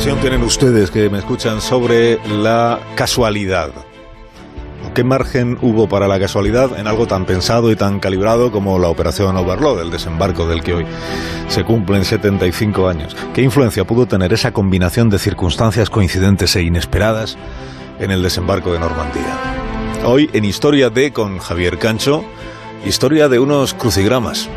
impresión tienen ustedes que me escuchan sobre la casualidad? ¿Qué margen hubo para la casualidad en algo tan pensado y tan calibrado como la operación Overload, el desembarco del que hoy se cumplen 75 años? ¿Qué influencia pudo tener esa combinación de circunstancias coincidentes e inesperadas en el desembarco de Normandía? Hoy en Historia de con Javier Cancho, historia de unos crucigramas.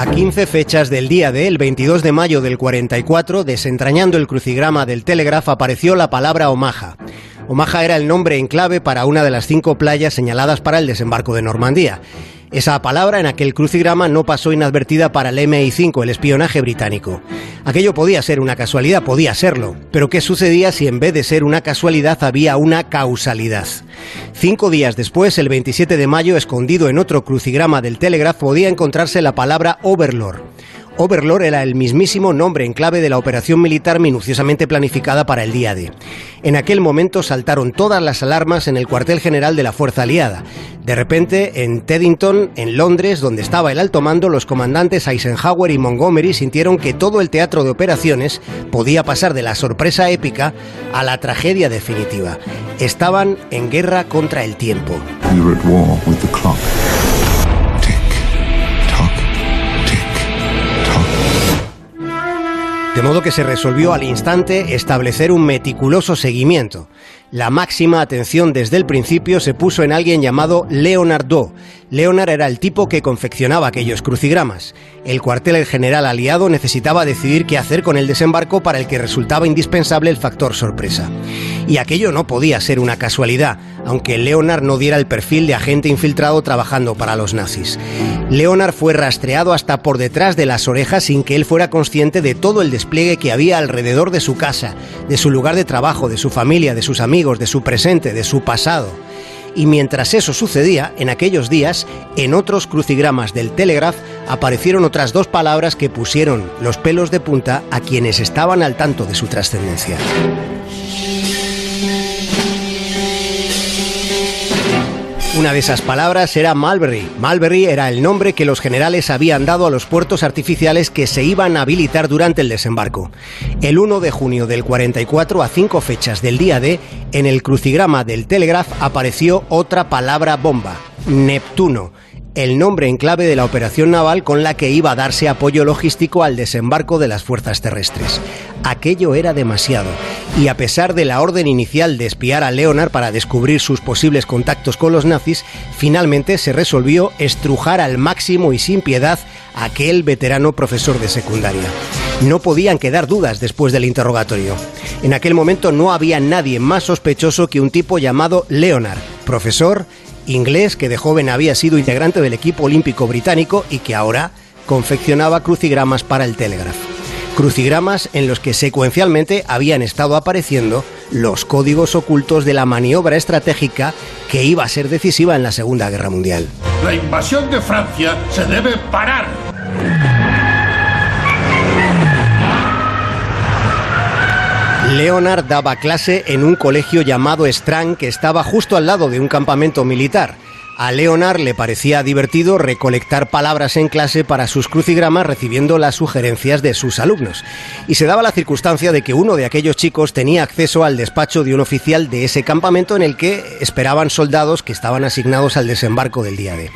A 15 fechas del día de el 22 de mayo del 44, desentrañando el crucigrama del Telegraph, apareció la palabra Omaha. Omaha era el nombre en clave para una de las cinco playas señaladas para el desembarco de Normandía. Esa palabra en aquel crucigrama no pasó inadvertida para el MI5, el espionaje británico. Aquello podía ser una casualidad, podía serlo, pero ¿qué sucedía si en vez de ser una casualidad había una causalidad? Cinco días después, el 27 de mayo, escondido en otro crucigrama del Telegraph, podía encontrarse la palabra Overlord. Overlord era el mismísimo nombre en clave de la operación militar minuciosamente planificada para el día D. En aquel momento saltaron todas las alarmas en el cuartel general de la Fuerza Aliada. De repente, en Teddington, en Londres, donde estaba el alto mando, los comandantes Eisenhower y Montgomery sintieron que todo el teatro de operaciones podía pasar de la sorpresa épica a la tragedia definitiva. Estaban en guerra contra el tiempo. De modo que se resolvió al instante establecer un meticuloso seguimiento. La máxima atención desde el principio se puso en alguien llamado Leonard Doe. Leonard era el tipo que confeccionaba aquellos crucigramas. El cuartel general aliado necesitaba decidir qué hacer con el desembarco para el que resultaba indispensable el factor sorpresa. Y aquello no podía ser una casualidad, aunque Leonard no diera el perfil de agente infiltrado trabajando para los nazis. Leonard fue rastreado hasta por detrás de las orejas sin que él fuera consciente de todo el despliegue que había alrededor de su casa, de su lugar de trabajo, de su familia, de sus amigos, de su presente, de su pasado. Y mientras eso sucedía, en aquellos días, en otros crucigramas del Telegraph aparecieron otras dos palabras que pusieron los pelos de punta a quienes estaban al tanto de su trascendencia. Una de esas palabras era Malbury. Malbury era el nombre que los generales habían dado a los puertos artificiales que se iban a habilitar durante el desembarco. El 1 de junio del 44, a cinco fechas del día D, en el crucigrama del Telegraph apareció otra palabra bomba, Neptuno el nombre en clave de la operación naval con la que iba a darse apoyo logístico al desembarco de las fuerzas terrestres. Aquello era demasiado, y a pesar de la orden inicial de espiar a Leonard para descubrir sus posibles contactos con los nazis, finalmente se resolvió estrujar al máximo y sin piedad a aquel veterano profesor de secundaria. No podían quedar dudas después del interrogatorio. En aquel momento no había nadie más sospechoso que un tipo llamado Leonard, profesor, inglés que de joven había sido integrante del equipo olímpico británico y que ahora confeccionaba crucigramas para el Telegraph. Crucigramas en los que secuencialmente habían estado apareciendo los códigos ocultos de la maniobra estratégica que iba a ser decisiva en la Segunda Guerra Mundial. La invasión de Francia se debe parar. Leonard daba clase en un colegio llamado Strang que estaba justo al lado de un campamento militar. A Leonard le parecía divertido recolectar palabras en clase para sus crucigramas recibiendo las sugerencias de sus alumnos. Y se daba la circunstancia de que uno de aquellos chicos tenía acceso al despacho de un oficial de ese campamento en el que esperaban soldados que estaban asignados al desembarco del día de.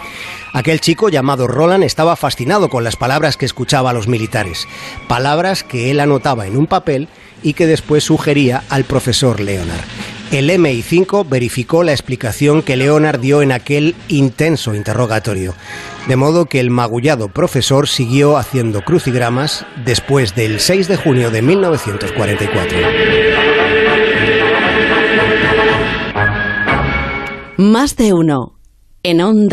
Aquel chico llamado Roland estaba fascinado con las palabras que escuchaba a los militares, palabras que él anotaba en un papel y que después sugería al profesor Leonard. El MI5 verificó la explicación que Leonard dio en aquel intenso interrogatorio, de modo que el magullado profesor siguió haciendo crucigramas después del 6 de junio de 1944. Más de uno en Onda